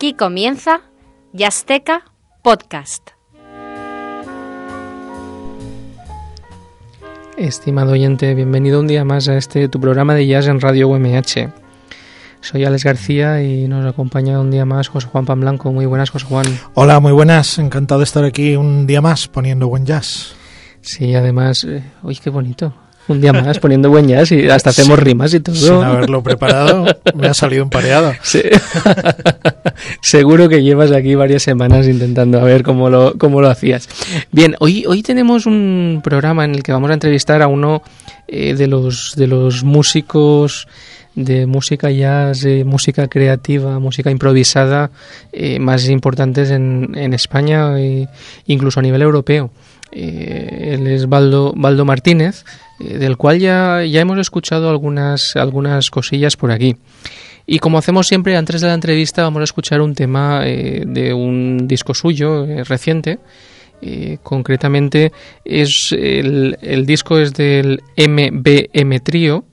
Aquí comienza Yasteca Podcast. Estimado oyente, bienvenido un día más a este tu programa de jazz en Radio UMH. Soy Alex García y nos acompaña un día más José Juan Blanco. Muy buenas, José Juan. Hola, muy buenas. Encantado de estar aquí un día más poniendo buen jazz. Sí, además, eh, uy, qué bonito. Un día más poniendo buen jazz y hasta hacemos rimas y todo. Sin haberlo preparado, me ha salido un pareado. Sí. Seguro que llevas aquí varias semanas intentando a ver cómo lo, cómo lo hacías. Bien, hoy, hoy tenemos un programa en el que vamos a entrevistar a uno eh, de, los, de los músicos de música jazz, de música creativa, música improvisada eh, más importantes en, en España e incluso a nivel europeo. Eh, él es Baldo, Baldo Martínez, eh, del cual ya, ya hemos escuchado algunas, algunas cosillas por aquí. Y como hacemos siempre, antes de la entrevista vamos a escuchar un tema eh, de un disco suyo eh, reciente. Eh, concretamente es el, el disco es del MBM Trío,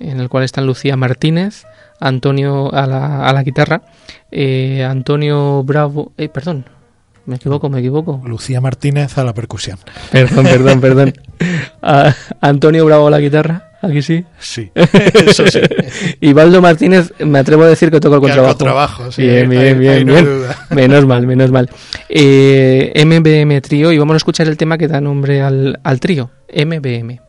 en el cual están Lucía Martínez, Antonio a la, a la guitarra, eh, Antonio Bravo, eh, perdón, me equivoco, me equivoco. Lucía Martínez a la percusión. Perdón, perdón, perdón. A- Antonio Bravo a la guitarra, aquí sí. Sí, eso sí. Y Baldo Martínez, me atrevo a decir que toca el contrabajo. contrabajo, sí, bien, bien, bien, ahí no hay bien. duda. Menos mal, menos mal. Eh, MBM Trío, y vamos a escuchar el tema que da nombre al, al trío, MBM.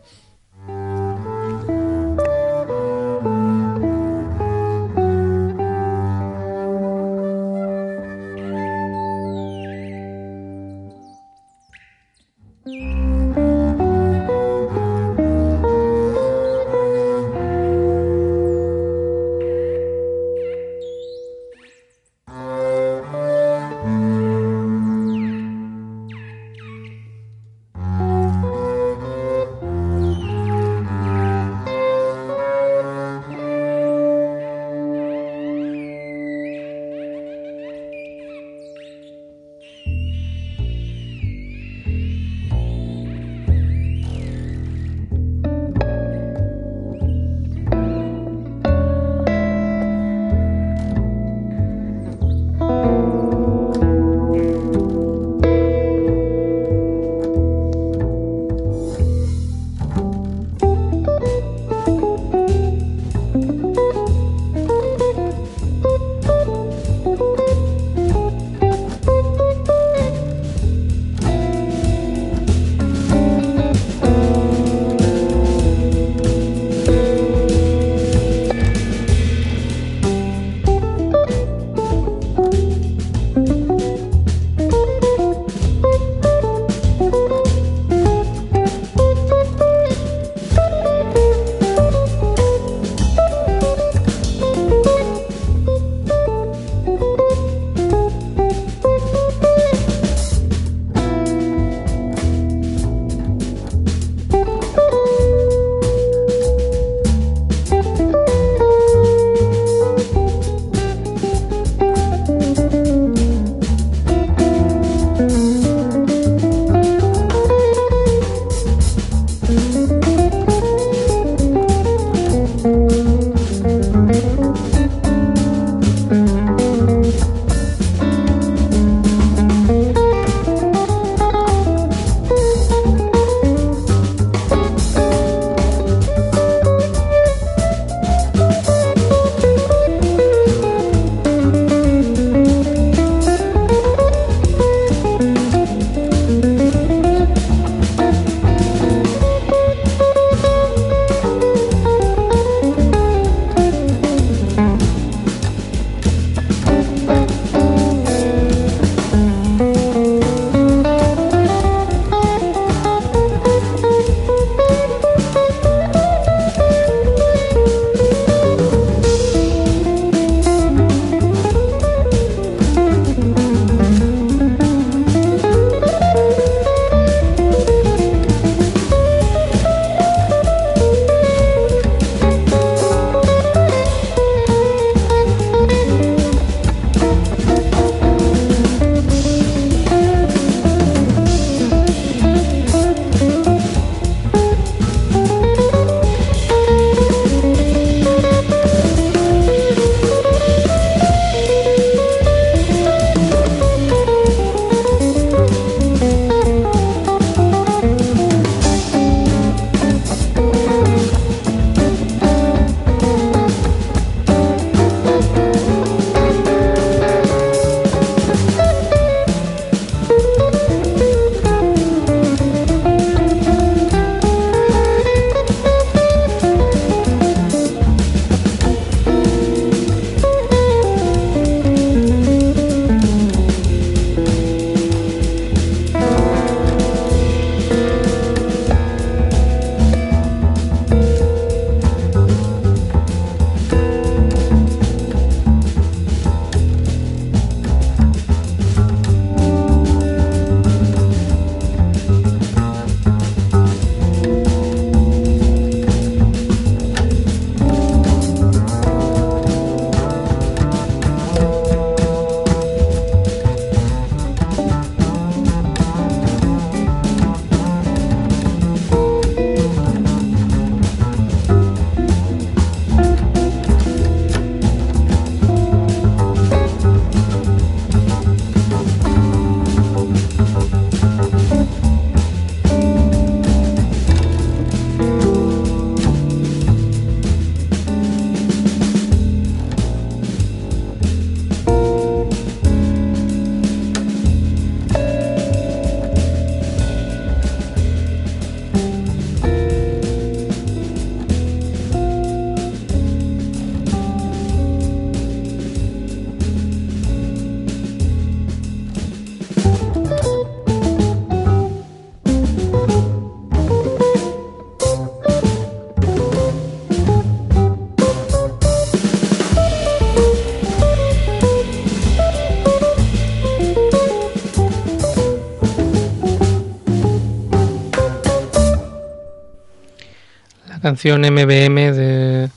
Canción MBM de,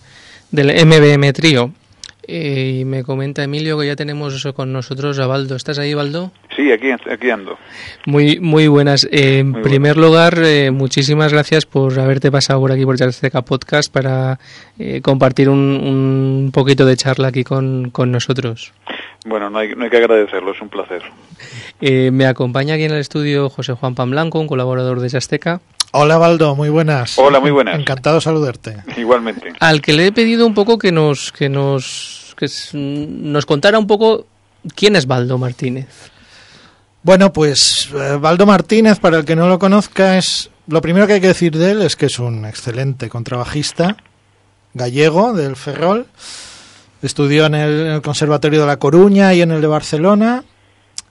del MBM Trío. Eh, y me comenta Emilio que ya tenemos eso con nosotros a Baldo. ¿Estás ahí, Baldo? Sí, aquí, aquí ando. Muy, muy buenas. Eh, en primer lugar, eh, muchísimas gracias por haberte pasado por aquí por Yarsteca Podcast para compartir un, un, poquito de charla aquí con, con nosotros. Bueno, no hay, no hay, que agradecerlo, es un placer. me acompaña aquí en el estudio José Juan Pamblanco, un colaborador de Yasteca. Hola Baldo, muy buenas. Hola, muy buenas. Encantado de saludarte. Igualmente. Al que le he pedido un poco que nos que nos que nos contara un poco quién es Baldo Martínez. Bueno, pues eh, Baldo Martínez, para el que no lo conozca, es lo primero que hay que decir de él es que es un excelente contrabajista gallego del Ferrol. Estudió en el Conservatorio de La Coruña y en el de Barcelona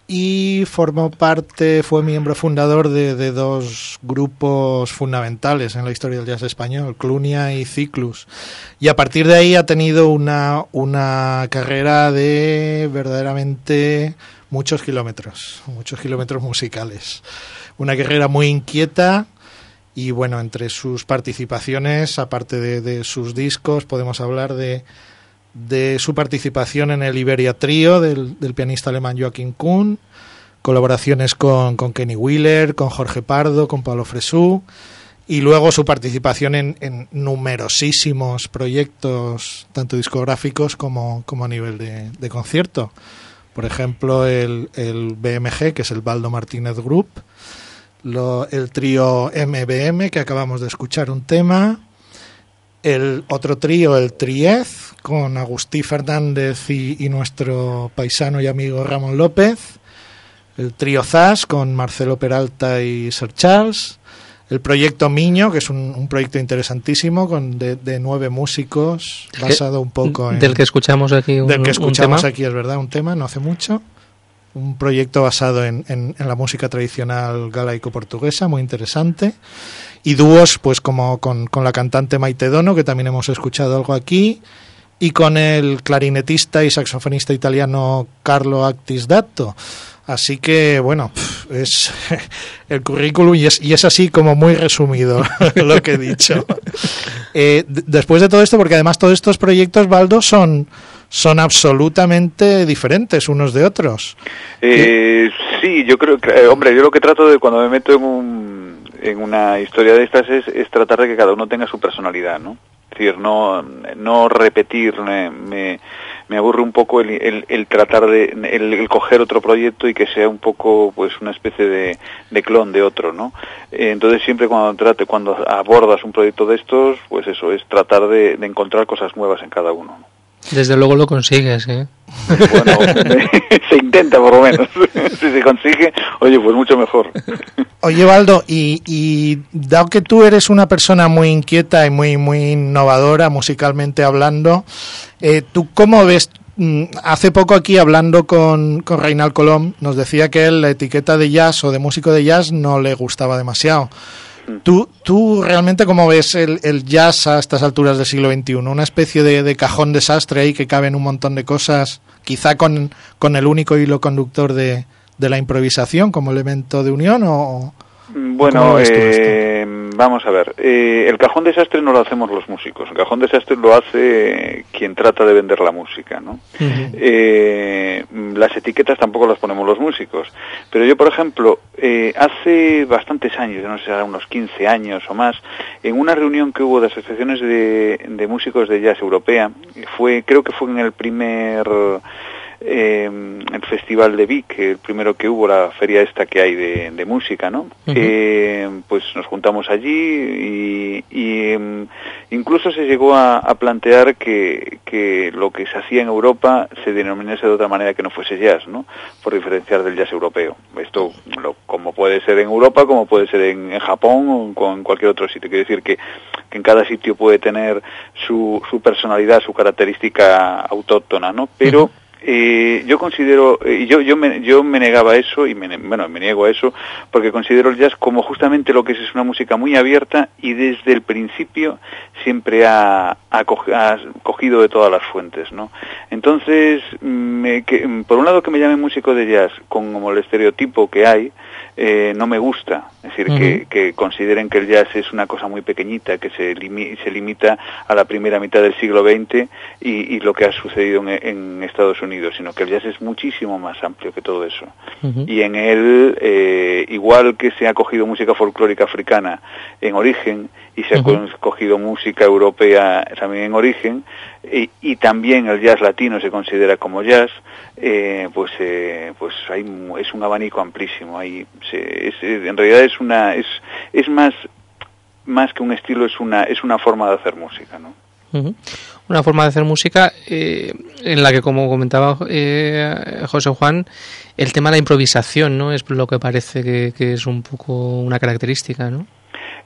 y formó parte, fue miembro fundador de, dos grupos fundamentales en la historia del jazz español, Clunia y Ciclus. Y a partir de ahí ha tenido una, una carrera de verdaderamente muchos kilómetros, muchos kilómetros musicales. Una carrera muy inquieta y bueno, entre sus participaciones, aparte de sus discos, podemos hablar de de su participación en el Iberia Trio del, pianista alemán Joachim Kuhn, colaboraciones con, Kenny Wheeler, con Jorge Pardo, con Pablo Fresú, y luego su participación en, numerosísimos proyectos, tanto discográficos como, como a nivel de, concierto. Por ejemplo, el, el, BMG, que es el Baldo Martínez Group, el trío MBM, que acabamos de escuchar un tema, el otro trío, el Triez, con Agustí Fernández y, nuestro paisano y amigo Ramón López, el trío Zas con Marcelo Peralta y Sir Charles, el proyecto Miño, que es un, proyecto interesantísimo con de, nueve músicos, basado un poco en... Del que escuchamos aquí un, Del que escuchamos aquí, es verdad, un tema, no hace mucho. Un proyecto basado en, en la música tradicional galaico-portuguesa, muy interesante y dúos pues como con, la cantante Maite Dono, que también hemos escuchado algo aquí, y con el clarinetista y saxofonista italiano Carlo Actis Datto. Así que, bueno, es el currículum y es, y es así como muy resumido lo que he dicho. Eh, después de todo esto, porque además todos estos proyectos, Baldo, son, son absolutamente diferentes unos de otros. Eh, sí, yo creo que, eh, hombre, yo lo que trato de cuando me meto en un en una historia de estas es, es, tratar de que cada uno tenga su personalidad, ¿no? Es decir, no, no repetir, me, me, aburre un poco el, el, tratar de, el, coger otro proyecto y que sea un poco, pues, una especie de, de clon de otro, ¿no? Eh, entonces siempre cuando trate, cuando abordas un proyecto de estos, pues eso, es tratar de, encontrar cosas nuevas en cada uno, ¿no? Desde luego lo consigues, ¿eh? Bueno, se intenta por lo menos. si se consigue, oye, pues mucho mejor. Oye, Valdo, y, y dado que tú eres una persona muy inquieta y muy, muy innovadora musicalmente hablando, eh, ¿tú cómo ves mm, hace poco aquí hablando con, con Reinal Colom nos decía que la etiqueta de jazz o de músico de jazz no le gustaba demasiado. ¿Tú, ¿Tú realmente cómo ves el, jazz a estas alturas del siglo XXI? ¿Una especie de, de, cajón desastre ahí que caben un montón de cosas, quizá con, con el único hilo conductor de, de la improvisación como elemento de unión o, bueno, eh, vamos a ver. Eh, el cajón desastre no lo hacemos los músicos. El cajón desastre lo hace quien trata de vender la música, ¿no? eh, las etiquetas tampoco las ponemos los músicos. Pero yo, por ejemplo, eh, hace bastantes años, no sé, unos 15 años o más, en una reunión que hubo de asociaciones de, de músicos de jazz europea, fue, creo que fue en el primer eh, el Festival de Vic, el primero que hubo, la feria esta que hay de, música, ¿no? eh, pues nos juntamos allí y, em, incluso se llegó a, plantear que, que, lo que se hacía en Europa se denominase de otra manera que no fuese jazz, ¿no? Por diferenciar del jazz europeo. Esto, lo, como puede ser en Europa, como puede ser en, Japón o en cualquier otro sitio. Quiere decir que, que en cada sitio puede tener su, su personalidad, su característica autóctona, ¿no? Pero eh, yo considero, y yo, yo, me, yo me negaba a eso, y me, bueno, me niego a eso, porque considero el jazz como justamente lo que es, es una música muy abierta y desde el principio siempre ha, ha, cogido de todas las fuentes, ¿no? Entonces, me, que, por un lado que me llame músico de jazz con como el estereotipo que hay, eh, no me gusta. Es decir, que, que, consideren que el jazz es una cosa muy pequeñita, que se, se limita a la primera mitad del siglo XX y, y lo que ha sucedido en, en, Estados Unidos, sino que el jazz es muchísimo más amplio que todo eso. Y en él, eh, igual que se ha cogido música folclórica africana en origen, y se ha cogido música europea también en origen y, y, también el jazz latino se considera como jazz eh, pues eh, pues hay es un abanico amplísimo ahí se, es, en realidad es una es es más más que un estilo es una es una forma de hacer música no una forma de hacer música eh, en la que como comentaba eh, José Juan el tema de la improvisación no es lo que parece que, que es un poco una característica no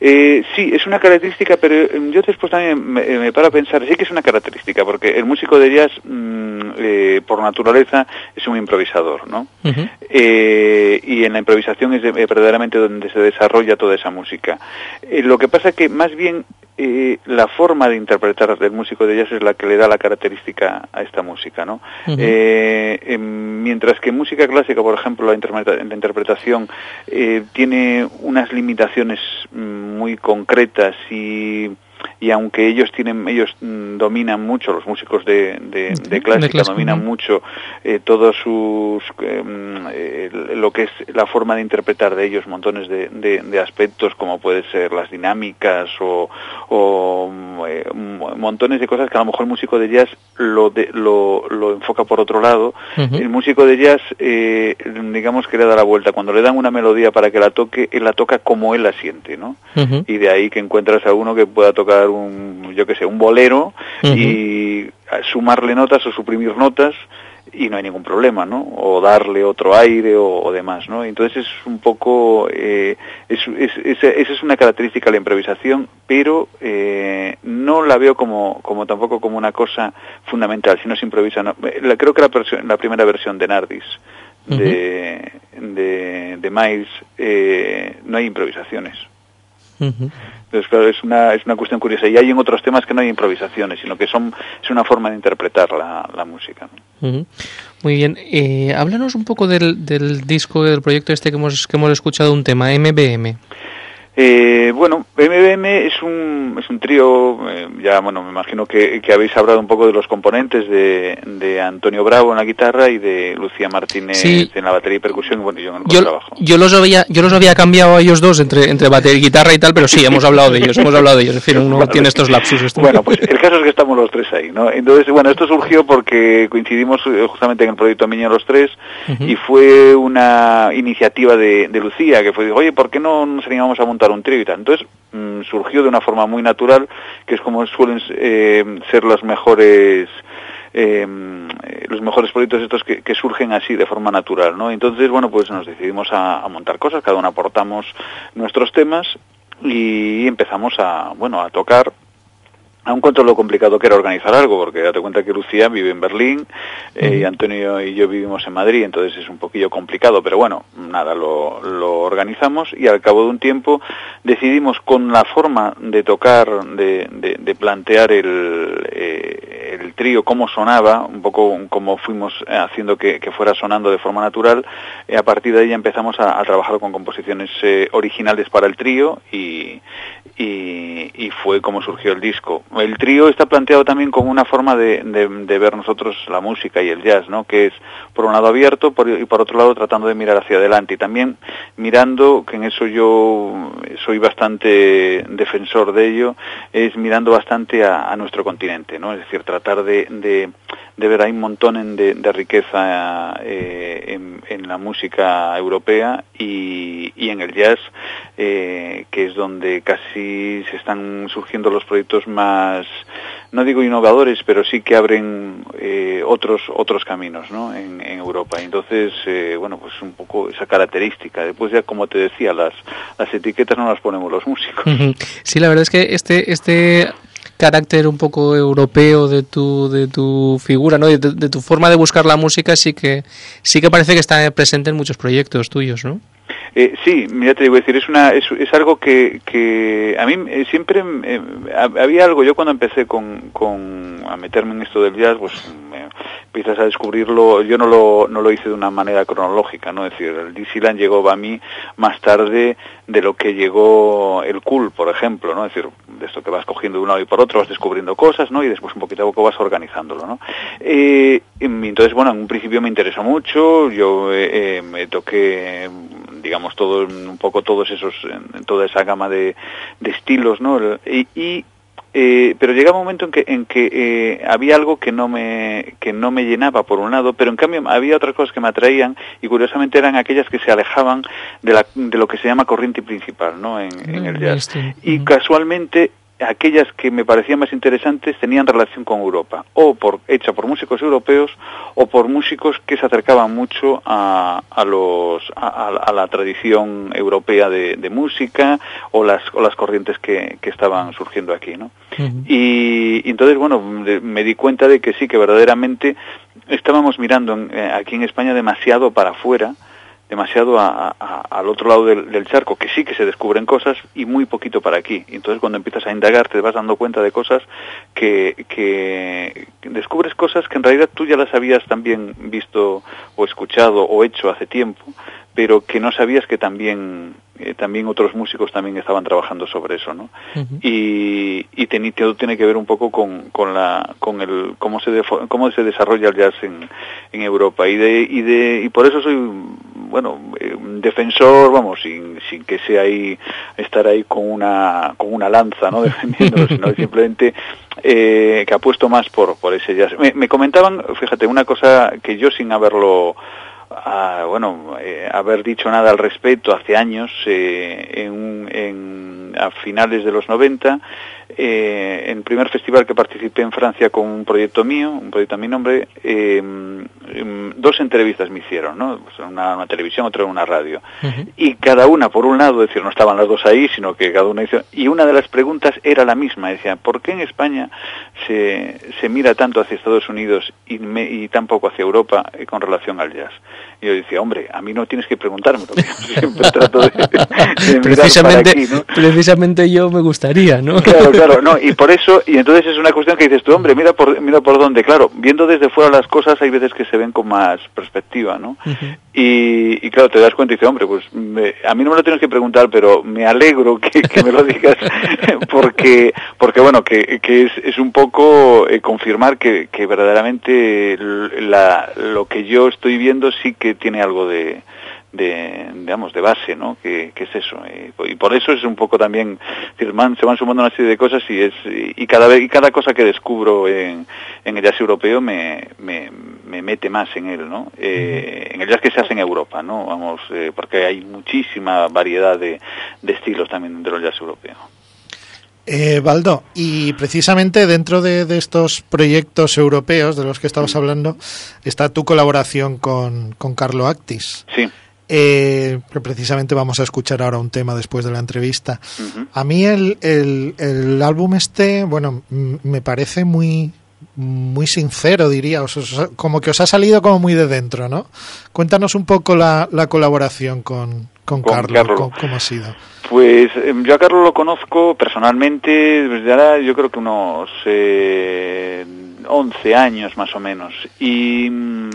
eh, sí, es una característica, pero em, yo después también me, me, paro a pensar, sí que es una característica, porque el músico de jazz, mmm, eh, por naturaleza, es un improvisador, ¿no? Uh -huh. eh, y en la improvisación es eh, verdaderamente donde se desarrolla toda esa música. Eh, lo que pasa es que más bien eh, la forma de interpretar del músico de jazz es la que le da la característica a esta música, ¿no? Uh -huh. eh, mientras que en música clásica, por ejemplo, la, interpreta la interpretación eh, tiene unas limitaciones muy concretas y y aunque ellos tienen ellos mm, dominan mucho los músicos de, de, de clásica, de clásica dominan mucho eh, todos sus eh, lo que es la forma de interpretar de ellos montones de, de, aspectos como puede ser las dinámicas o, o eh, montones de cosas que a lo mejor el músico de jazz lo lo, lo enfoca por otro lado uh -huh. el músico de jazz eh, digamos que le da la vuelta cuando le dan una melodía para que la toque él la toca como él la siente no uh -huh. y de ahí que encuentras a uno que pueda tocar un, yo que sé, un bolero uh -huh. y sumarle notas o suprimir notas y no hay ningún problema, ¿no? O darle otro aire o, o demás, ¿no? Entonces es un poco, eh, es, es, es, esa es una característica de la improvisación, pero eh, no la veo como, como tampoco como una cosa fundamental, si no se improvisa. No. La, creo que la, la primera versión de Nardis, uh -huh. de, de, de Miles, eh, no hay improvisaciones. Uh -huh. Entonces, claro, es una, es una cuestión curiosa. Y hay en otros temas que no hay improvisaciones, sino que son es una forma de interpretar la, la música. Uh -huh. Muy bien. Eh, háblanos un poco del, del disco, del proyecto este que hemos, que hemos escuchado, un tema, MBM. Eh, bueno, MBM es un, es un trío, eh, ya bueno, me imagino que, que, habéis hablado un poco de los componentes de, de, Antonio Bravo en la guitarra y de Lucía Martínez sí. en la batería y percusión y bueno, yo en el yo, trabajo. Yo los había, yo los había cambiado a ellos dos entre, entre batería y guitarra y tal, pero sí, hemos hablado de ellos, hemos hablado de ellos, en fin, uno bueno, tiene estos lapsus. Esto. Bueno, pues el caso es que estamos los tres ahí, ¿no? Entonces, bueno, esto surgió porque coincidimos eh, justamente en el proyecto Miña los tres uh -huh. y fue una iniciativa de, de Lucía que fue, oye, ¿por qué no nos animamos a montar un trío y tal? Entonces, mmm, surgió de una forma muy natural, que es como suelen eh, ser las mejores eh, los mejores proyectos estos que, que, surgen así de forma natural, ¿no? Entonces, bueno, pues nos decidimos a, a, montar cosas, cada uno aportamos nuestros temas y empezamos a, bueno, a tocar Aún cuento lo complicado que era organizar algo, porque date cuenta que Lucía vive en Berlín eh, y Antonio y yo vivimos en Madrid, entonces es un poquillo complicado, pero bueno, nada, lo, lo, organizamos y al cabo de un tiempo decidimos con la forma de tocar, de, de, de plantear el, eh, el trío, cómo sonaba, un poco como fuimos haciendo que, que fuera sonando de forma natural, eh, a partir de ahí empezamos a, a trabajar con composiciones eh, originales para el trío y, y, y fue como surgió el disco el trío está planteado también como una forma de, ver nosotros la música y el jazz, ¿no? Que es por un lado abierto y por otro lado tratando de mirar hacia adelante y también mirando, que en eso yo soy bastante defensor de ello, es mirando bastante a, nuestro continente, ¿no? Es decir, tratar de, ver hay un montón de, riqueza eh, en, la música europea y, y en el jazz, eh, que es donde casi se están surgiendo los proyectos más no digo innovadores, pero sí que abren eh, otros otros caminos ¿no? en, en Europa. Entonces, eh, bueno, pues un poco esa característica. Después ya, como te decía, las, las etiquetas no las ponemos los músicos. Sí, la verdad es que este, este carácter un poco europeo de tu de tu figura no de, de, tu forma de buscar la música sí que sí que parece que está presente en muchos proyectos tuyos no Eh, sí, ya te digo, decir, es, una, es, es algo que, que a mí eh, siempre eh, había algo, yo cuando empecé con, con, a meterme en esto del jazz, pues empiezas a descubrirlo, yo no lo, no lo hice de una manera cronológica, ¿no? Es decir, el Dixieland llegó a mí más tarde de lo que llegó el cool, por ejemplo, ¿no? Es decir, de esto que vas cogiendo de un lado y por otro, vas descubriendo cosas, ¿no? Y después un poquito a poco vas organizándolo, ¿no? Eh, entonces, bueno, en un principio me interesó mucho, yo eh, me toqué digamos todo un poco todos esos toda esa gama de, de estilos no y, y eh, pero llegaba un momento en que, en que eh, había algo que no, me, que no me llenaba por un lado, pero en cambio había otras cosas que me atraían y curiosamente eran aquellas que se alejaban de, la, de lo que se llama corriente principal ¿no? en, en el jazz. Y casualmente aquellas que me parecían más interesantes tenían relación con Europa, o por, hecha por músicos europeos o por músicos que se acercaban mucho a, a los, a, la tradición europea de, música o las, o las corrientes que, que estaban surgiendo aquí. ¿no? y, entonces, bueno, me di cuenta de que sí, que verdaderamente estábamos mirando eh, aquí en España demasiado para afuera, demasiado al otro lado del, charco, que sí que se descubren cosas y muy poquito para aquí. Entonces cuando empiezas a indagar te vas dando cuenta de cosas que, que descubres cosas que en realidad tú ya las habías también visto o escuchado o hecho hace tiempo, pero que no sabías que también eh, también otros músicos también estaban trabajando sobre eso, ¿no? Y, y todo tiene que ver un poco con, con la con el cómo se cómo se desarrolla el jazz en, en Europa y de y de y por eso soy bueno eh, un defensor, vamos, sin, sin que sea ahí estar ahí con una con una lanza, ¿no? Defendiéndolo, sino simplemente eh, que apuesto más por por ese jazz. Me, me comentaban, fíjate, una cosa que yo sin haberlo a, bueno, eh, haber dicho nada al respecto hace años, eh, en, en, a finales de los 90, eh, en el primer festival que participé en Francia con un proyecto mío, un proyecto a mi nombre, eh, em, dos entrevistas me hicieron, ¿no? Pues una, en una televisión, otra en una radio. Y cada una, por un lado, es decir, no estaban las dos ahí, sino que cada una hizo... Y una de las preguntas era la misma, decía, ¿por qué en España se, se mira tanto hacia Estados Unidos y, me, y tan poco hacia Europa eh, con relación al jazz? Y yo decía, hombre, a mí no tienes que preguntarme, porque siempre trato de, precisamente, precisamente yo me gustaría, ¿no? Claro, claro, no, y por eso, y entonces es una cuestión que dices tú, hombre, mira por, mira por dónde, claro, viendo desde fuera las cosas hay veces que se ven con más perspectiva, ¿no? y, y, claro, te das cuenta y dices, hombre, pues a mí no me lo tienes que preguntar, pero me alegro que, que me lo digas, porque, porque bueno, que, que es, es un poco eh, confirmar que, que verdaderamente la, lo que yo estoy viendo sí que tiene algo de, de digamos de base no que, es eso y, por eso es un poco también se van sumando una serie de cosas y es y cada vez y cada cosa que descubro en, en el jazz europeo me, me, me mete más en él no eh, en el jazz que se hace en Europa no vamos eh, porque hay muchísima variedad de, de estilos también dentro del jazz europeo. Eh, Baldo, y precisamente dentro de, de, estos proyectos europeos de los que estabas hablando está tu colaboración con, con Carlo Actis. Sí. Eh, precisamente vamos a escuchar ahora un tema después de la entrevista. A mí el, el, el, álbum este, bueno, me parece muy muy sincero, diría, como que os ha salido como muy de dentro, ¿no? Cuéntanos un poco la, la colaboración con, con, Carlos, ¿cómo, ha sido? Pues em, yo a Carlos lo conozco personalmente desde ahora yo creo que unos eh, 11 años más o menos. Y mm,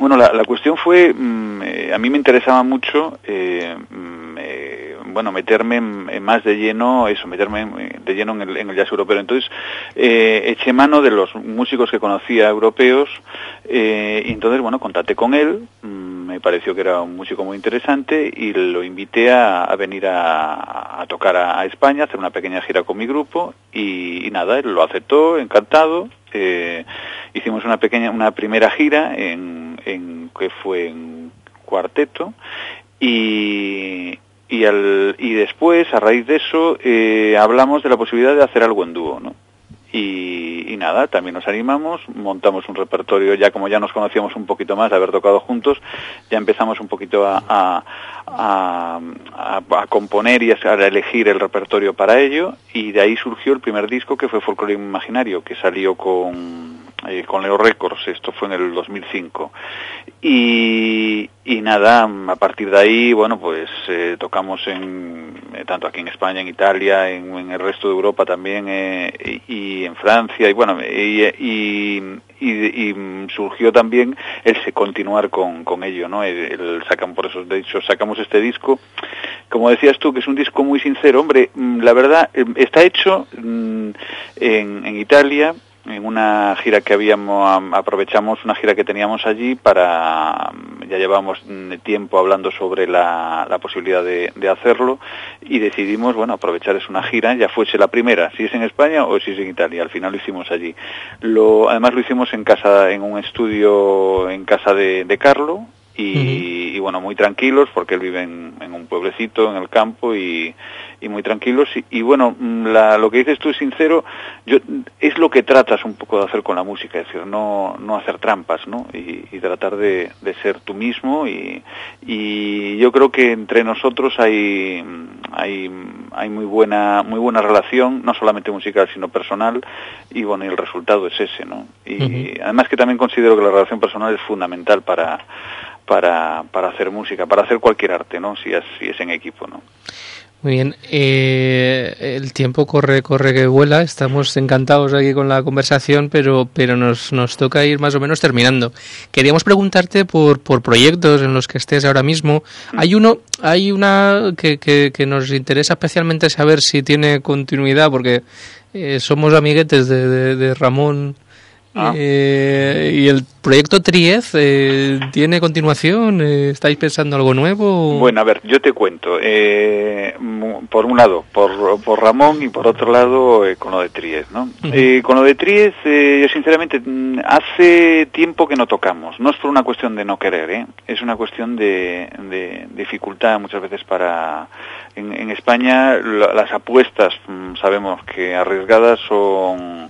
bueno, la, la cuestión fue, mm, eh, a mí me interesaba mucho, eh, mm, eh, bueno, meterme más de lleno, eso, meterme de lleno en el, jazz europeo. Entonces, eché mano de los músicos que conocía europeos, y entonces, bueno, contacté con él, mm, me pareció que era un músico muy interesante, y lo invité a, venir a, tocar a, a, España, hacer una pequeña gira con mi grupo, y, y nada, él lo aceptó, encantado, hicimos una pequeña, una primera gira en, en que fue en cuarteto y, y, al, y después, a raíz de eso, eh, hablamos de la posibilidad de hacer algo en dúo, ¿no? Y, y, nada, también nos animamos, montamos un repertorio, ya como ya nos conocíamos un poquito más, de haber tocado juntos, ya empezamos un poquito a, a, a, a componer y a, elegir el repertorio para ello, y de ahí surgió el primer disco que fue Folklore Imaginario, que salió con eh, con Leo Records, esto fue en el 2005. Y, y nada, a partir de ahí, bueno, pues eh, tocamos en, eh, tanto aquí en España, en Italia, en, el resto de Europa también, y, en Francia, y bueno, y, y, surgió también el continuar con, con ello, ¿no? El, sacan, por eso, de hecho, sacamos este disco, como decías tú, que es un disco muy sincero, hombre, mm, la verdad, está hecho mm, en, en Italia, en una gira que habíamos aprovechamos una gira que teníamos allí para ya llevamos tiempo hablando sobre la, posibilidad de, hacerlo y decidimos bueno aprovechar es una gira ya fuese la primera si es en España o si es en Italia al final lo hicimos allí. Lo además lo hicimos en casa en un estudio en casa de, de Carlo y, bueno, muy tranquilos porque él vive en, un pueblecito, en el campo y, muy tranquilos. Y, bueno, mm, lo que dices tú es sincero, yo, es lo que tratas un poco de hacer con la música, es decir, no, no hacer trampas, ¿no? Y, tratar de, ser tú mismo y, y yo creo que entre nosotros hay, hay, hay muy buena, muy buena relación, no solamente musical, sino personal, y bueno, y el resultado es ese, ¿no? Y además que también considero que la relación personal es fundamental para para, para hacer música, para hacer cualquier arte, ¿no? Si es, si es en equipo, ¿no? Muy bien, eh, el tiempo corre, corre que vuela, estamos encantados aquí con la conversación, pero, pero nos, nos toca ir más o menos terminando. Queríamos preguntarte por, por proyectos en los que estés ahora mismo. Hay uno, hay una que, que, nos interesa especialmente saber si tiene continuidad, porque eh, somos amiguetes de Ramón Ah. Eh, ¿Y el proyecto Triez eh, tiene continuación? Eh, ¿Estáis pensando algo nuevo? Bueno, a ver, yo te cuento. por un lado, por, por, Ramón y por otro lado, con lo de Triez, ¿no? con lo de Triez, yo sinceramente, mm, hace tiempo que no tocamos. No es por una cuestión de no querer, ¿eh? Es una cuestión de, de dificultad muchas veces para... En, en España las apuestas, mm, sabemos que arriesgadas son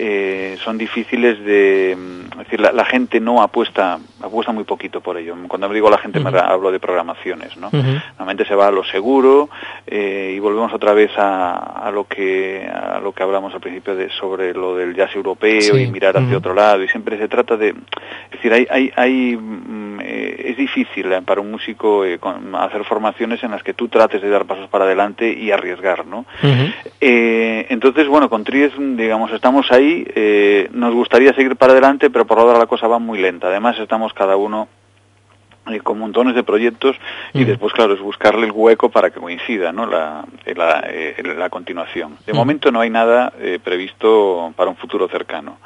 eh, son difíciles de mm, decir la, gente no apuesta apuesta muy poquito por ello. Cuando digo la gente me hablo de programaciones no normalmente se va a lo seguro eh, y volvemos otra vez a, lo que a lo que hablamos al principio de sobre lo del jazz europeo y mirar hacia otro lado y siempre se trata de es decir hay hay, hay mm, eh, es difícil para un músico hacer formaciones en las que tú trates de dar pasos para adelante y arriesgar no entonces bueno con Tries digamos estamos ahí eh, nos gustaría seguir para adelante, pero por ahora la cosa va muy lenta. Además, estamos cada uno eh, con montones de proyectos y después, claro, es buscarle el hueco para que coincida ¿no? la, eh, la, continuación. De momento no hay nada previsto para un futuro cercano,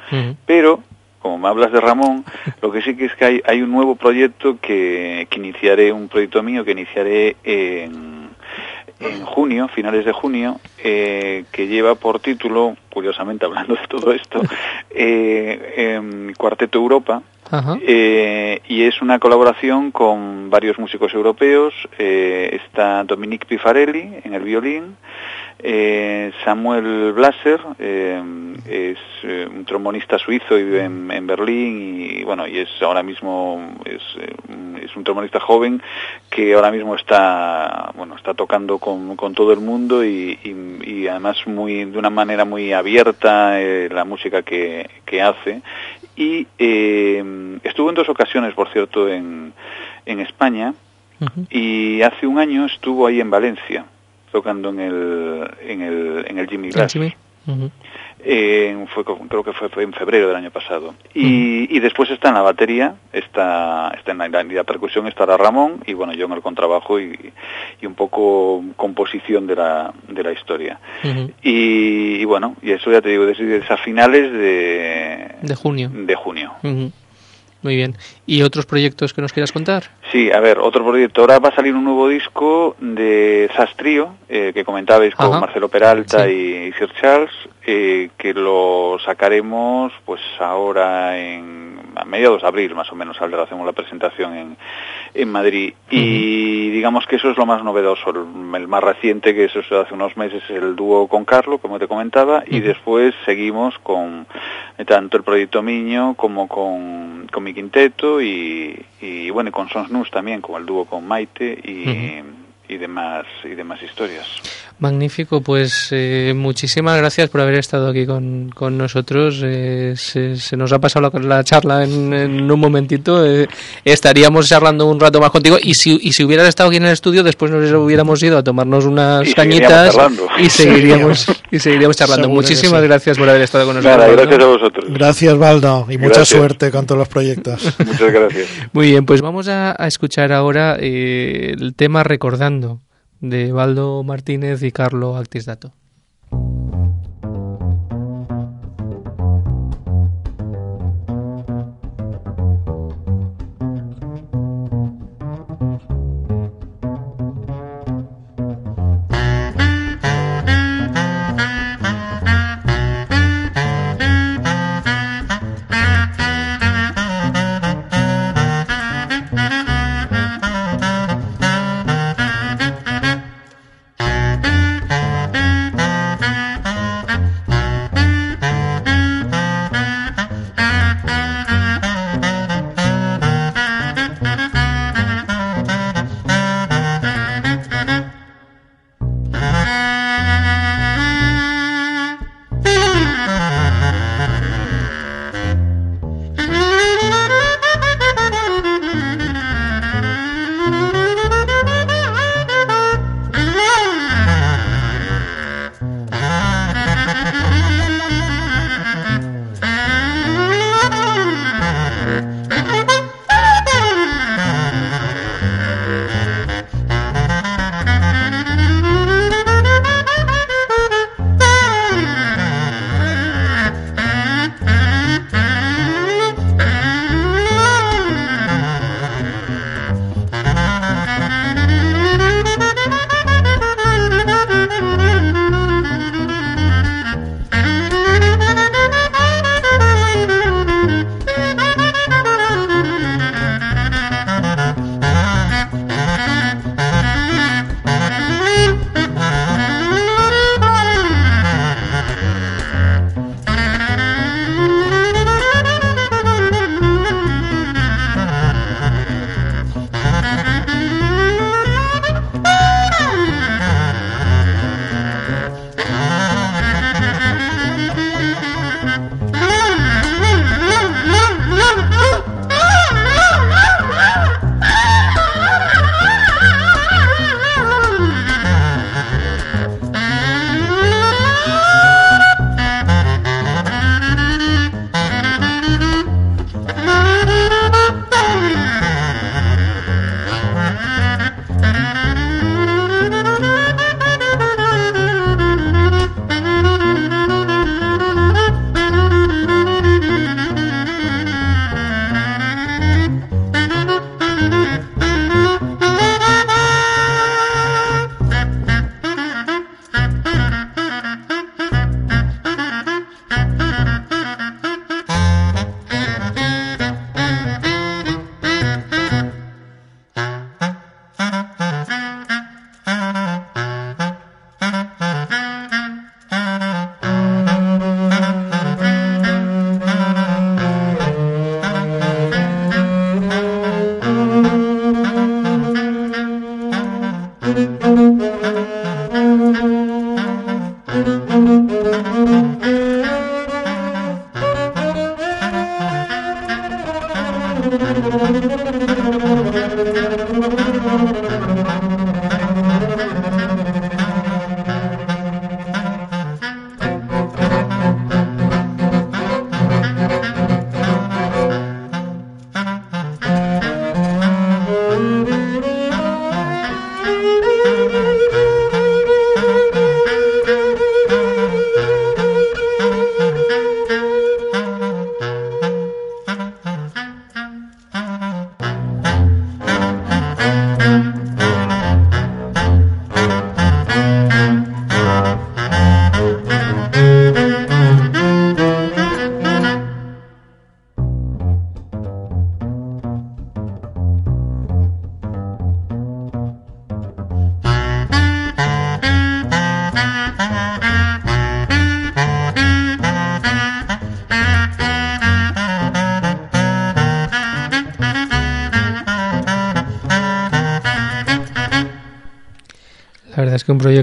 pero como me hablas de Ramón, lo que sí que es que hay, hay un nuevo proyecto que, que iniciaré, un proyecto mío que iniciaré en en junio, finales de junio, eh, que lleva por título, curiosamente hablando de todo esto, eh, Cuarteto Europa, eh, y es una colaboración con varios músicos europeos. Está Dominique Pifarelli en el violín, eh, Samuel Blaser eh, es eh, un trombonista suizo y vive en, Berlín y bueno y es ahora mismo es, es, un trombonista joven que ahora mismo está bueno está tocando con, con todo el mundo y, y, además muy de una manera muy abierta la música que, que hace. Y estuvo en dos ocasiones por cierto en, en España y hace un año estuvo ahí en Valencia tocando en el, en el, en el Jimmy Glass. Eh, fue, creo que fue, fue, en febrero del año pasado. Y, y, después está en la batería, está, está en la, percusión estará Ramón y bueno, yo en el contrabajo y, y un poco composición de la, de la historia. y, bueno, y eso ya te digo, desde, a finales de, de junio. De junio. Muy bien. ¿Y otros proyectos que nos quieras contar? Sí, a ver, otro proyecto. Ahora va a salir un nuevo disco de Sastrío, eh, que comentabais con Marcelo Peralta y Sir Charles, eh, que lo sacaremos pues ahora en a mediados de abril más o menos saldrá, hacemos la presentación en, en Madrid. Y digamos que eso es lo más novedoso, el, más reciente, que eso es hace unos meses, el dúo con Carlo, como te comentaba, y después seguimos con tanto el proyecto Miño como con, con mi quinteto y, y bueno, con Sons Nus también, como el dúo con Maite y, y demás y demás historias. Magnífico, pues eh, muchísimas gracias por haber estado aquí con, nosotros. Eh, se, nos ha pasado la, charla en, un momentito. Eh, estaríamos charlando un rato más contigo y si, y si hubieras estado aquí en el estudio, después nos hubiéramos ido a tomarnos unas cañitas y seguiríamos, y seguiríamos charlando. muchísimas gracias por haber estado con nosotros. gracias a vosotros. Gracias, Valdo, y mucha suerte con todos los proyectos. Muchas gracias. Muy bien, pues vamos a, a escuchar ahora el tema Recordando de Baldo Martínez y Carlo Actisdato.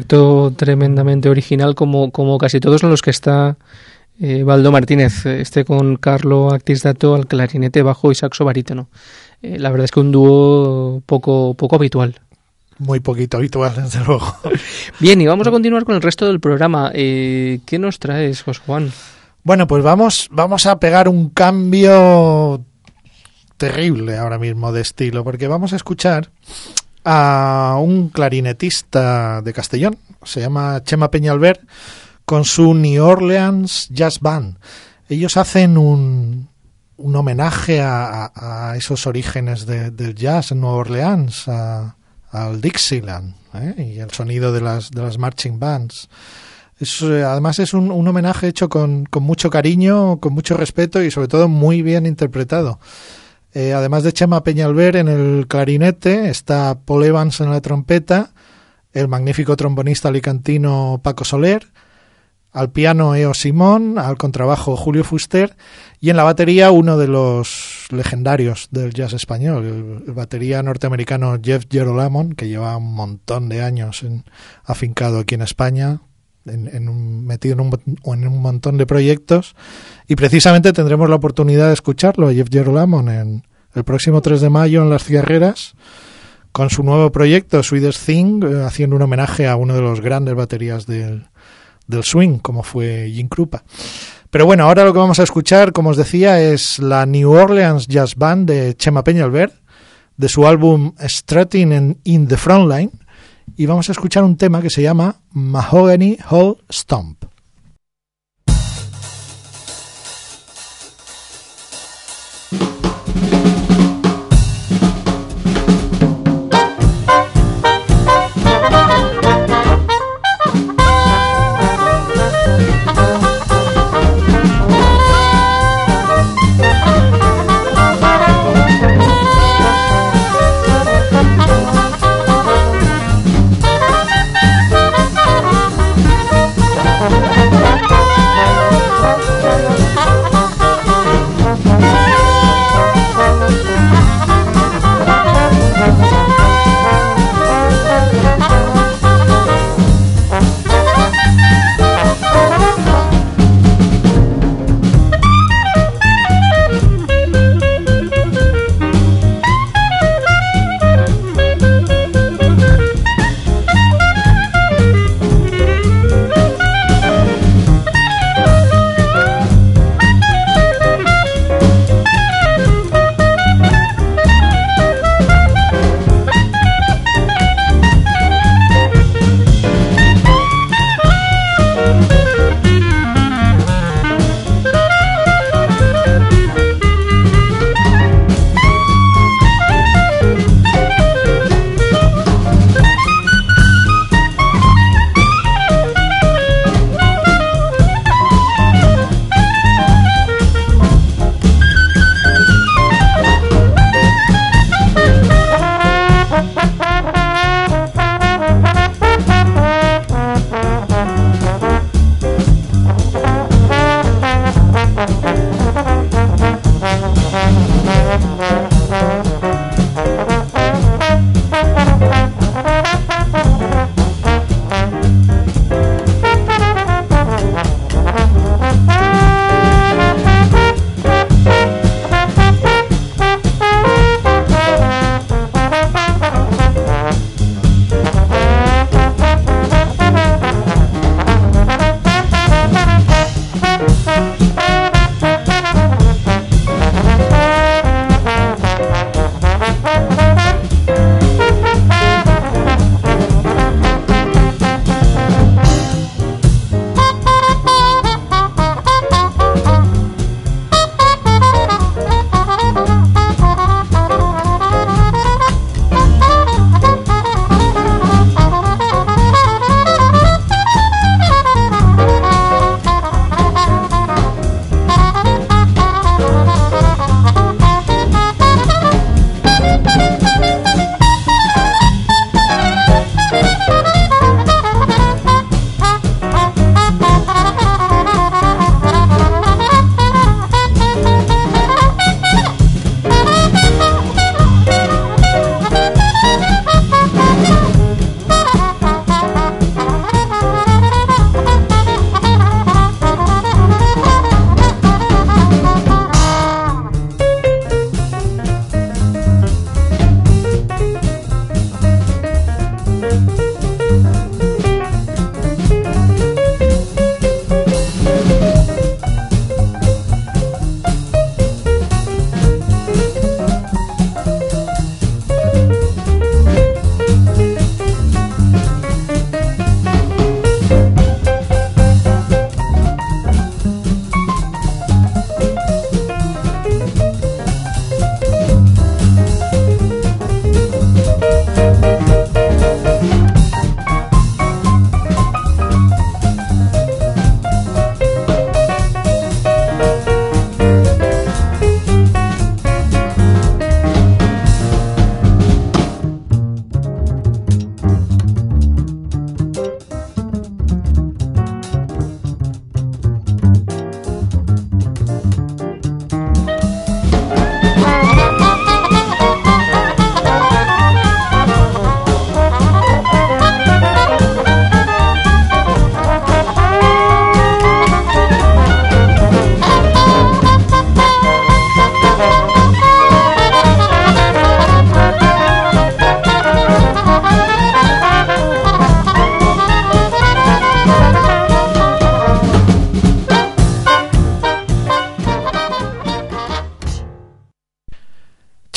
Proyecto tremendamente original como, como casi todos los que está eh, Baldo Martínez, este con Carlo Actisdato al clarinete bajo y saxo barítono. Eh, la verdad es que un dúo poco, poco habitual. Muy poquito habitual, desde luego. Bien, y vamos a continuar con el resto del programa. Eh, ¿Qué nos traes, José Juan? Bueno, pues vamos, vamos a pegar un cambio terrible ahora mismo de estilo, porque vamos a escuchar a un clarinetista de Castellón, se llama Chema Peñalver, con su New Orleans Jazz Band. Ellos hacen un, un homenaje a, esos orígenes del jazz en Nueva Orleans, al Dixieland ¿eh? y el sonido de las, de las marching bands. Eh, además es un, un homenaje hecho con, con, mucho cariño, con mucho respeto y sobre todo muy bien interpretado. Eh, además de Chema Peñalver en el clarinete, está Paul Evans en la trompeta, el magnífico trombonista alicantino Paco Soler, al piano Eo Simón, al contrabajo Julio Fuster y en la batería uno de los legendarios del jazz español, el, batería norteamericano Jeff Gerolamon, que lleva un montón de años en, afincado aquí en España, en, un, metido en un, en un montón de proyectos y precisamente tendremos la oportunidad de escucharlo a Jeff Gerolamon en el próximo 3 de mayo en Las Cigarreras con su nuevo proyecto Swedish Thing, eh, haciendo un homenaje a uno de los grandes baterías del, del swing, como fue Jim Krupa. Pero bueno, ahora lo que vamos a escuchar, como os decía, es la New Orleans Jazz Band de Chema Peñalver, de su álbum Strutting in the Frontline, y vamos a escuchar un tema que se llama Mahogany Hall Stomp.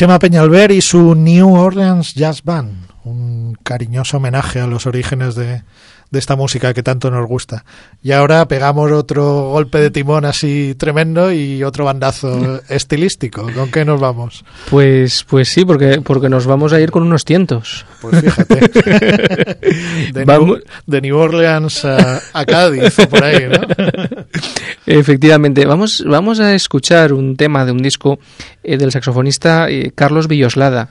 Chema Peñalver y su New Orleans Jazz Band, cariñoso homenaje a los orígenes de, de esta música que tanto nos gusta. Y ahora pegamos otro golpe de timón así tremendo y otro bandazo estilístico. ¿Con qué nos vamos? Pues, pues sí, porque, porque nos vamos a ir con unos tientos. Pues fíjate. de, New, Orleans a, Cádiz, por ahí, ¿no? Efectivamente. Vamos, vamos a escuchar un tema de un disco eh, del saxofonista eh, Carlos Villoslada,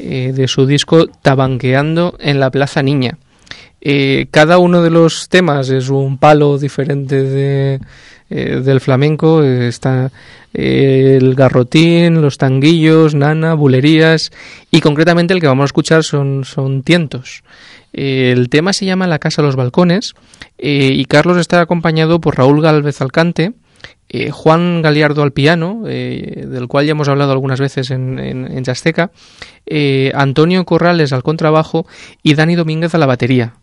eh, de su disco Tabanqueando en la Plaza Niña. Eh, cada uno de los temas es un palo diferente de, eh, del flamenco. está eh, el garrotín, los tanguillos, nana, bulerías y concretamente el que vamos a escuchar son, son tientos. el tema se llama La Casa de los Balcones y Carlos está acompañado por Raúl Galvez Alcante, Juan Galiardo al piano, del cual ya hemos hablado algunas veces en, en, en Antonio Corrales al contrabajo y Dani Domínguez a la batería.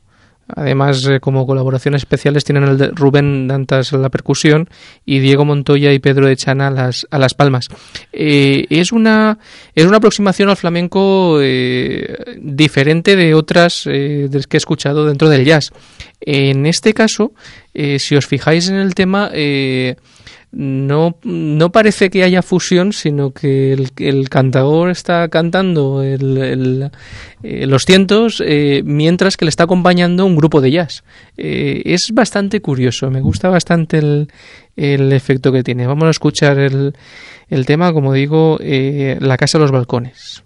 Además, eh, como colaboraciones especiales tienen el de Rubén Dantas a la percusión y Diego Montoya y Pedro Echana a las, a las palmas. Eh, es, una, es una aproximación al flamenco eh, diferente de otras que he escuchado dentro del jazz. En este caso, si os fijáis en el tema, no, no parece que haya fusión, sino que el, el cantador está cantando el, eh, los cientos eh, mientras que le está acompañando un grupo de jazz. Eh, es bastante curioso, me gusta bastante el, el efecto que tiene. Vamos a escuchar el, el tema, como digo, La Casa de los Balcones.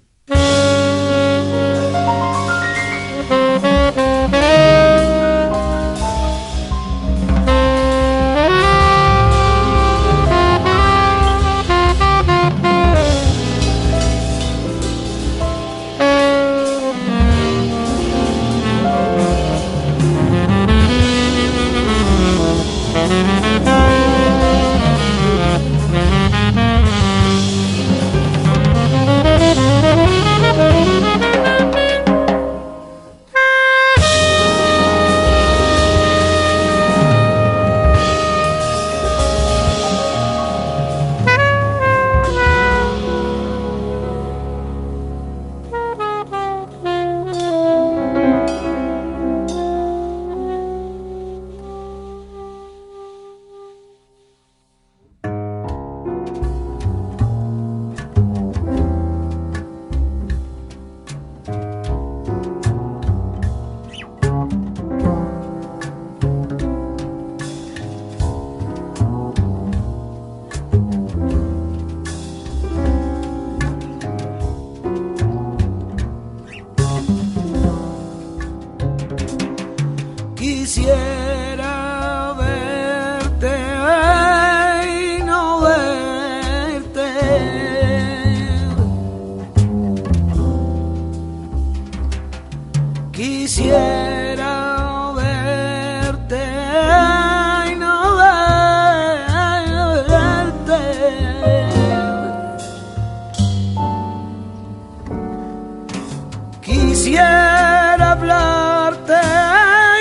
Quisiera hablarte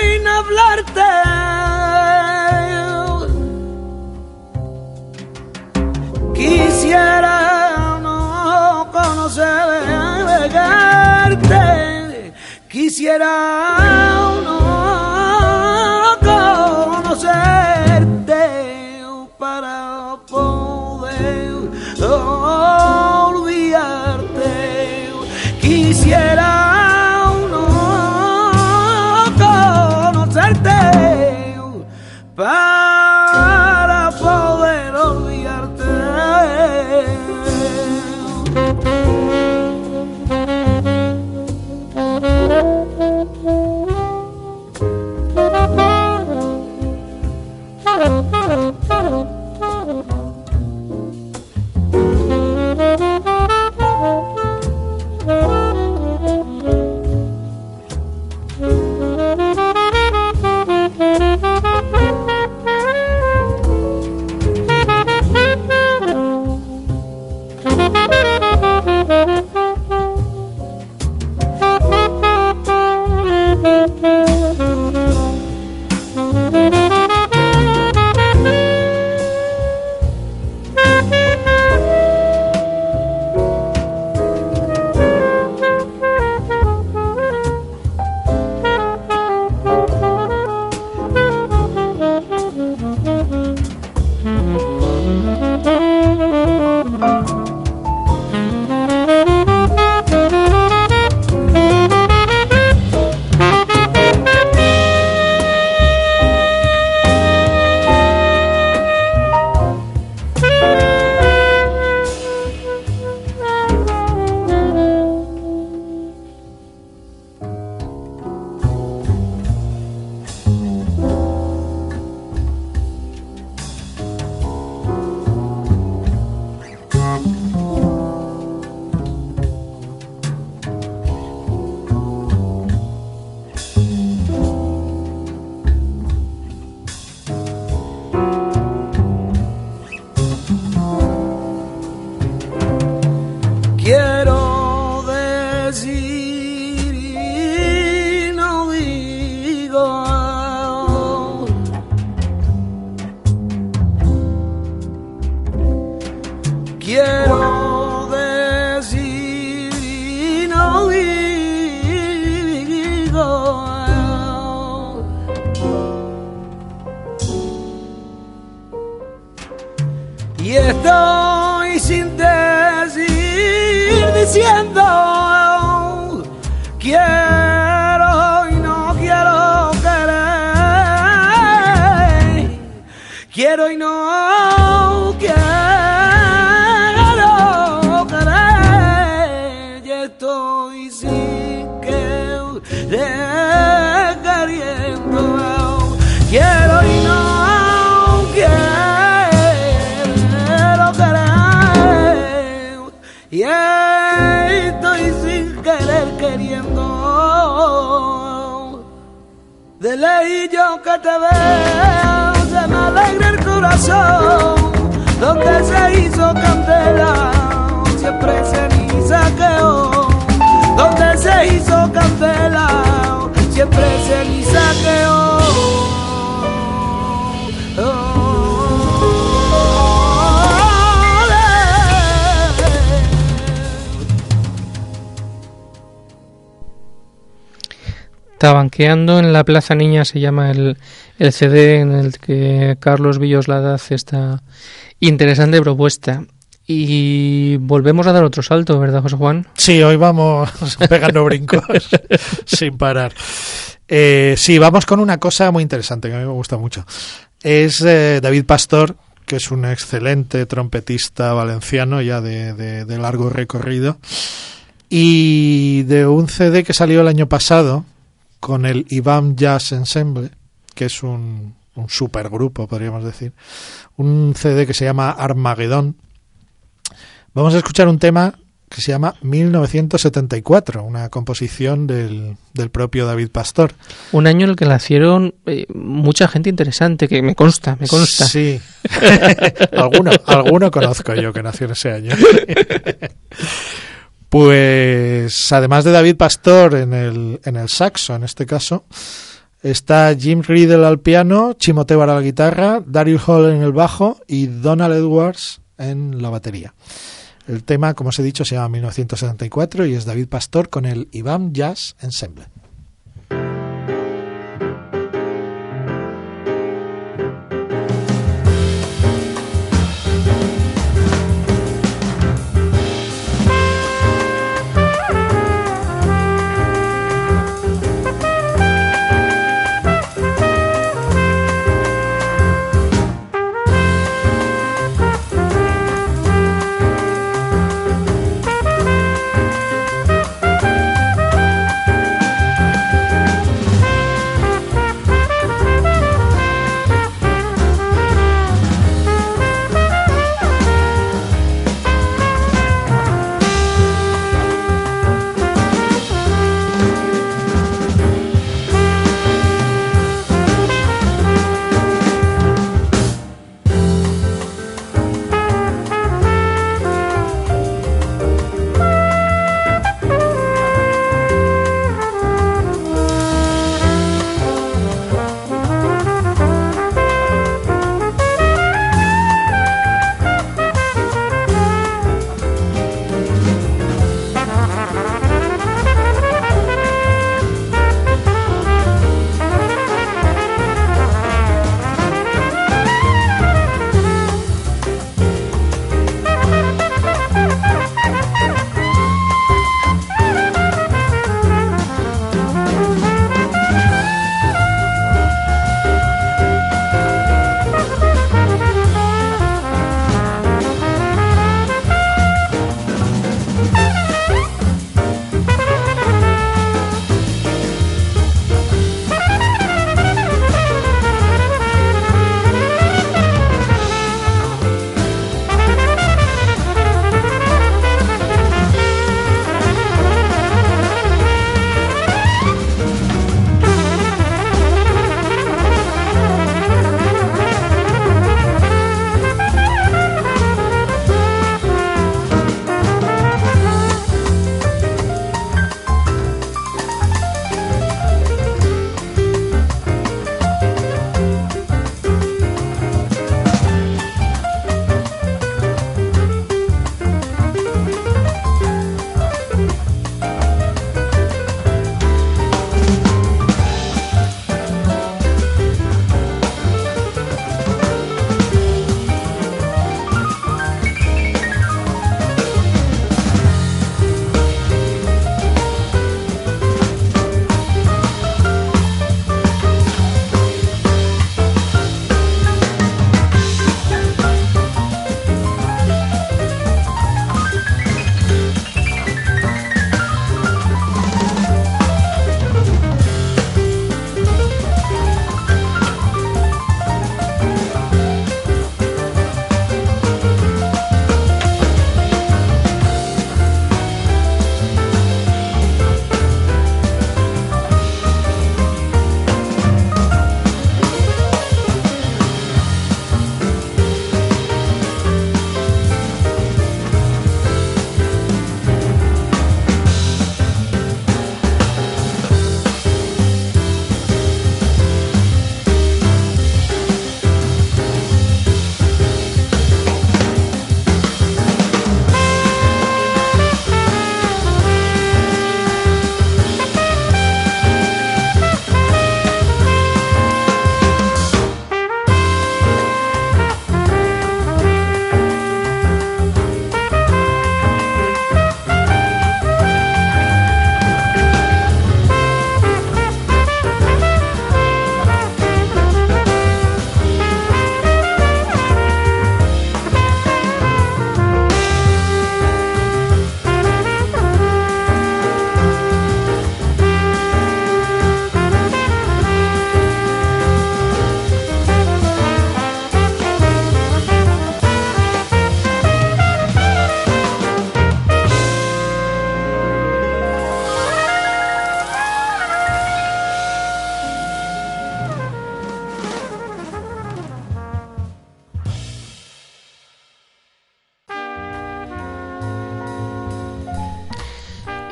y no hablarte. Quisiera no conocerte. Quisiera. Que te veo se me alegra el corazón. Donde se hizo candela siempre ceniza quedó donde se hizo candela siempre ceniza quedó Tabanqueando en la Plaza Niña se llama el, el CD en el que Carlos Villoslada hace esta interesante propuesta. Y volvemos a dar otro salto, ¿verdad, José Juan? Sí, hoy vamos pegando brincos sin parar. Eh, sí, vamos con una cosa muy interesante que a mí me gusta mucho. Es eh, David Pastor, que es un excelente trompetista valenciano ya de, de, de largo recorrido. Y de un CD que salió el año pasado, con el IBAM Jazz Ensemble, que es un, un supergrupo, podríamos decir. Un CD que se llama Armagedón. Vamos a escuchar un tema que se llama 1974, una composición del, del propio David Pastor. Un año en el que nacieron eh, mucha gente interesante, que me consta, me consta. Sí, alguno, alguno conozco yo que nació en ese año. Pues además de David Pastor en el, en el saxo, en este caso, está Jim Riddle al piano, Chimoteo a la guitarra, Darius Hall en el bajo y Donald Edwards en la batería. El tema, como os he dicho, se llama 1974 y es David Pastor con el IBAM Jazz Ensemble.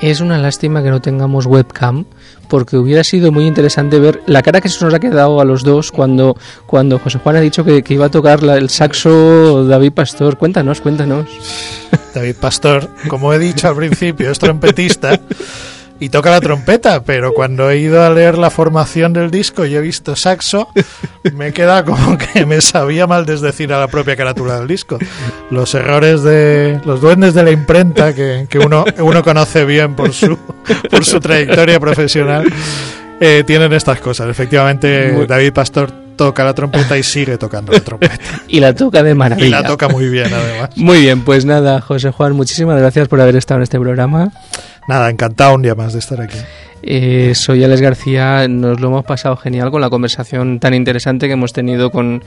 Es una lástima que no tengamos webcam, porque hubiera sido muy interesante ver la cara que se nos ha quedado a los dos cuando, cuando José Juan ha dicho que, iba a tocar el saxo David Pastor. Cuéntanos, cuéntanos. David Pastor, como he dicho al principio, es trompetista y toca la trompeta, pero cuando he ido a leer la formación del disco y he visto saxo, me queda como que me sabía mal desdecir a la propia carátula del disco. Los errores de los duendes de la imprenta que, uno, uno conoce bien por su, por su trayectoria profesional. Eh, tienen estas cosas. Efectivamente, David Pastor toca la trompeta y sigue tocando la trompeta. y la toca de maravilla. Y la toca muy bien, además. Muy bien, pues nada, José Juan, muchísimas gracias por haber estado en este programa. Nada, encantado un día más de estar aquí. Eh, soy Alex García, nos lo hemos pasado genial con la conversación tan interesante que hemos tenido con,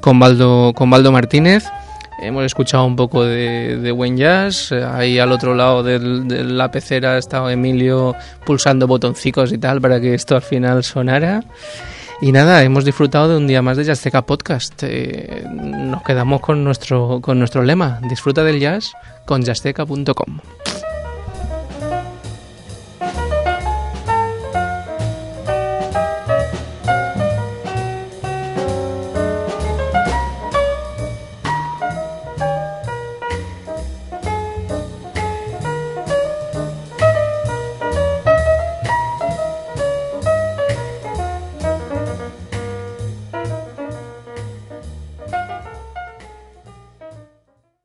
con, Baldo, con Baldo Martínez. Hemos escuchado un poco de, de buen jazz. Ahí al otro lado de la pecera ha estado Emilio pulsando botoncicos y tal para que esto al final sonara. Y nada, hemos disfrutado de un día más de Jazzteca Podcast. Eh, nos quedamos con nuestro, con nuestro lema. Disfruta del jazz con jazzteca.com.